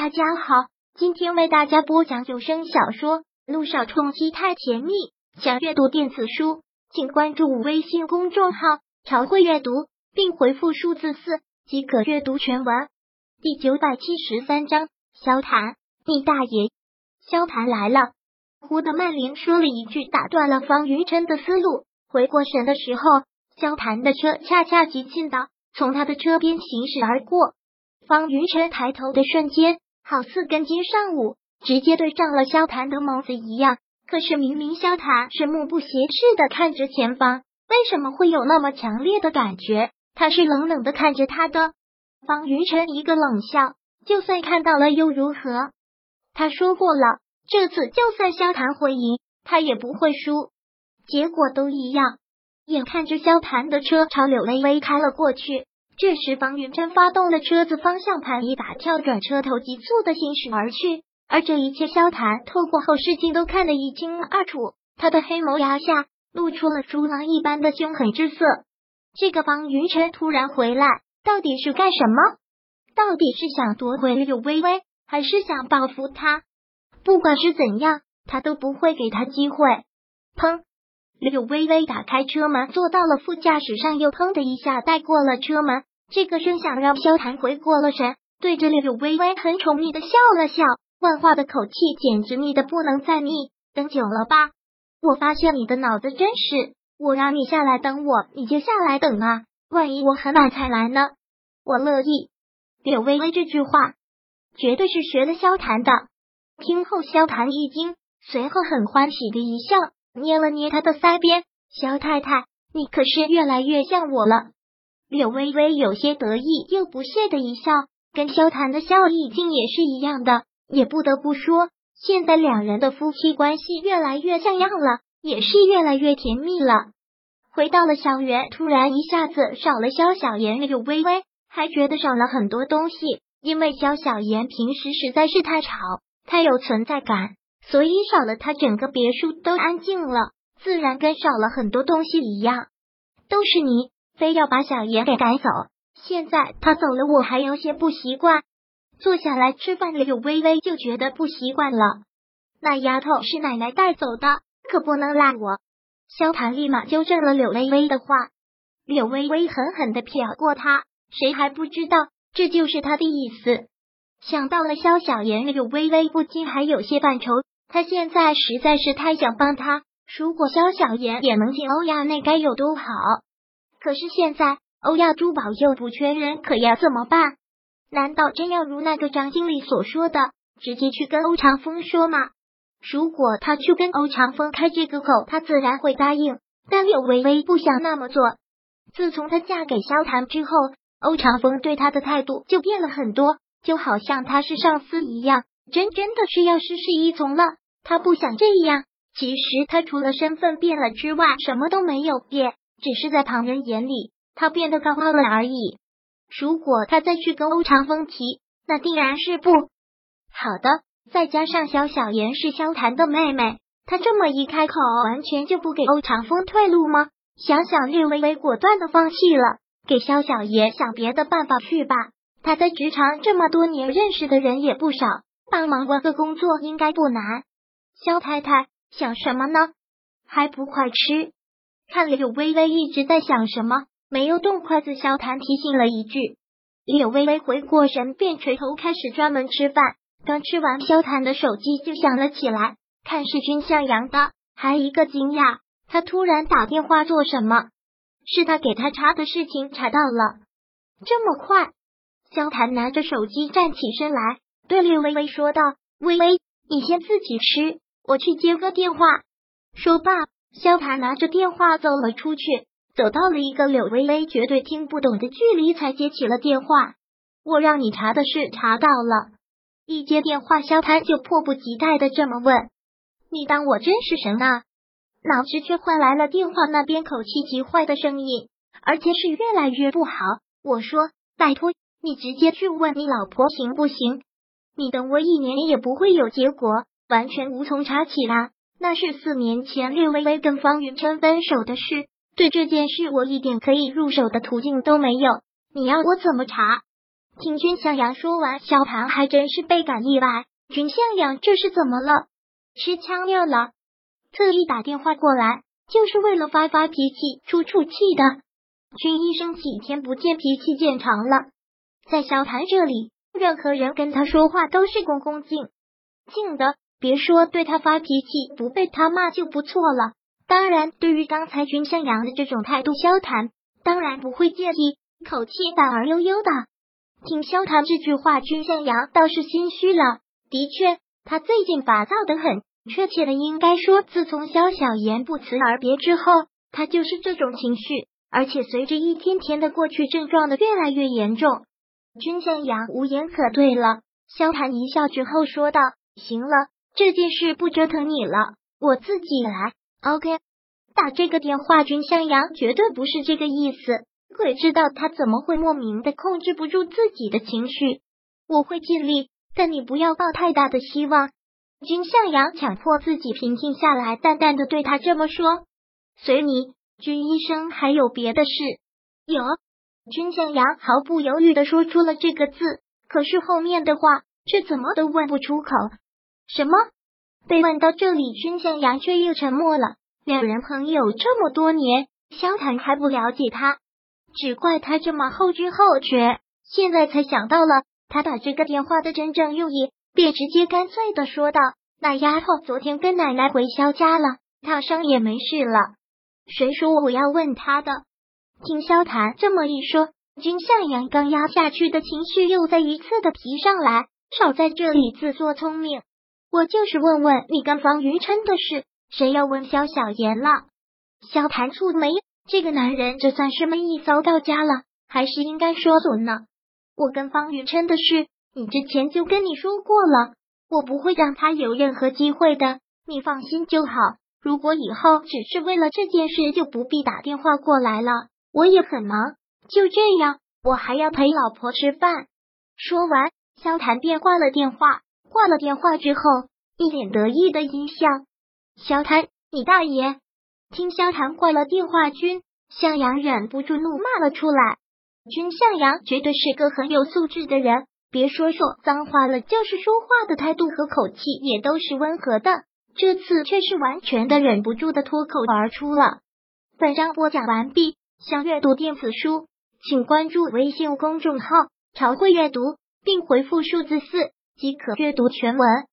大家好，今天为大家播讲有声小说《路上冲击太甜蜜》。想阅读电子书，请关注微信公众号“朝会阅读”，并回复数字四即可阅读全文。第九百七十三章，萧谈，你大爷！萧谈来了。胡德曼林说了一句，打断了方云琛的思路。回过神的时候，萧谈的车恰恰急进的从他的车边行驶而过。方云晨抬头的瞬间，好似跟今上午直接对上了萧谭的眸子一样。可是明明萧谭是目不斜视的看着前方，为什么会有那么强烈的感觉？他是冷冷的看着他的。方云琛一个冷笑，就算看到了又如何？他说过了，这次就算萧谭会赢，他也不会输，结果都一样。眼看着萧谭的车朝柳微微开了过去。这时，方云琛发动了车子，方向盘一把，跳转车头，急速的行驶而去。而这一切，萧谈透过后视镜都看得一清二楚。他的黑眸牙下露出了猪狼一般的凶狠之色。这个方云晨突然回来，到底是干什么？到底是想夺回柳微微，还是想报复他？不管是怎样，他都不会给他机会。砰！柳微微打开车门，坐到了副驾驶上，又砰的一下带过了车门。这个声响让萧谈回过了神，对着柳微微很宠溺的笑了笑，问话的口气简直腻的不能再腻。等久了吧？我发现你的脑子真是……我让你下来等我，你就下来等啊！万一我很晚才来呢？我乐意。柳微微这句话绝对是学了萧谈的。听后，萧谈一惊，随后很欢喜的一笑，捏了捏他的腮边：“萧太太，你可是越来越像我了。”柳微微有些得意又不屑的一笑，跟萧谈的笑意竟也是一样的。也不得不说，现在两人的夫妻关系越来越像样了，也是越来越甜蜜了。回到了校园，突然一下子少了萧小言，柳微微还觉得少了很多东西，因为萧小言平时实在是太吵，太有存在感，所以少了他，整个别墅都安静了，自然跟少了很多东西一样。都是你。非要把小妍给赶走，现在他走了，我还有些不习惯。坐下来吃饭，柳微微就觉得不习惯了。那丫头是奶奶带走的，可不能赖我。萧谈立马纠正了柳微微的话。柳微微狠狠的瞟过他，谁还不知道这就是他的意思？想到了萧小妍，柳微微不禁还有些犯愁。他现在实在是太想帮他，如果萧小妍也能进欧亚，那该有多好。可是现在欧亚珠宝又不缺人，可要怎么办？难道真要如那个张经理所说的，直接去跟欧长风说吗？如果他去跟欧长风开这个口，他自然会答应。但柳微微不想那么做。自从她嫁给萧谈之后，欧长风对她的态度就变了很多，就好像他是上司一样，真真的是要事事依从了。他不想这样。其实他除了身份变了之外，什么都没有变。只是在旁人眼里，他变得高傲了而已。如果他再去跟欧长风提，那定然是不好的。再加上萧小妍是萧谈的妹妹，他这么一开口，完全就不给欧长风退路吗？想想略微微果断的放弃了，给萧小妍想别的办法去吧。他在职场这么多年，认识的人也不少，帮忙问个工作应该不难。萧太太想什么呢？还不快吃！看柳微微一直在想什么，没有动筷子。萧谭提醒了一句，柳微微回过神，便垂头开始专门吃饭。刚吃完，萧谭的手机就响了起来，看是君向阳的，还一个惊讶，他突然打电话做什么？是他给他查的事情查到了，这么快？萧谭拿着手机站起身来，对柳微微说道：“微微，你先自己吃，我去接个电话。”说罢。萧谈拿着电话走了出去，走到了一个柳微微绝对听不懂的距离，才接起了电话。我让你查的事查到了。一接电话，萧谈就迫不及待的这么问：“你当我真是神啊？”脑子却换来了电话那边口气极坏的声音，而且是越来越不好。我说：“拜托，你直接去问你老婆行不行？你等我一年也不会有结果，完全无从查起啦。”那是四年前略微微跟方云琛分手的事，对这件事我一点可以入手的途径都没有。你要我怎么查？听君向阳说完，萧谭还真是倍感意外。君向阳这是怎么了？吃枪药了？特意打电话过来，就是为了发发脾气、出出气的。君医生几天不见，脾气见长了。在萧谭这里，任何人跟他说话都是恭恭敬敬的，别说对他发脾气，不被他骂就不错了。当然，对于刚才君向阳的这种态度，萧谭当然不会介意，口气反而悠悠的。听萧谈这句话，君向阳倒是心虚了。的确，他最近烦躁的很，确切的应该说，自从萧小言不辞而别之后，他就是这种情绪，而且随着一天天的过去，症状的越来越严重。君向阳无言可对了。萧谈一笑之后说道：“行了，这件事不折腾你了，我自己来。OK，打这个电话，君向阳绝对不是这个意思。”鬼知道他怎么会莫名的控制不住自己的情绪。我会尽力，但你不要抱太大的希望。君向阳强迫自己平静下来，淡淡的对他这么说：“随你。”君医生还有别的事？有。君向阳毫不犹豫的说出了这个字，可是后面的话却怎么都问不出口。什么？被问到这里，君向阳却又沉默了。两人朋友这么多年，萧谈还不了解他。只怪他这么后知后觉，现在才想到了他打这个电话的真正用意，便直接干脆的说道：“那丫头昨天跟奶奶回萧家了，烫伤也没事了。”谁说我要问他的？听萧谈这么一说，君向阳刚压下去的情绪又再一次的提上来，少在这里自作聪明。我就是问问你跟方云琛的事，谁要问萧小言了？萧谈蹙眉。这个男人这算是闷意遭到家了，还是应该说准呢？我跟方云琛的事，你之前就跟你说过了，我不会让他有任何机会的，你放心就好。如果以后只是为了这件事，就不必打电话过来了。我也很忙，就这样，我还要陪老婆吃饭。说完，萧谈便挂了电话。挂了电话之后，一脸得意的阴笑。萧谈，你大爷！听萧谈挂了电话，君向阳忍不住怒骂了出来。君向阳绝对是个很有素质的人，别说说脏话了，就是说话的态度和口气也都是温和的。这次却是完全的忍不住的脱口而出了。本章播讲完毕，想阅读电子书，请关注微信公众号“朝会阅读”，并回复数字四即可阅读全文。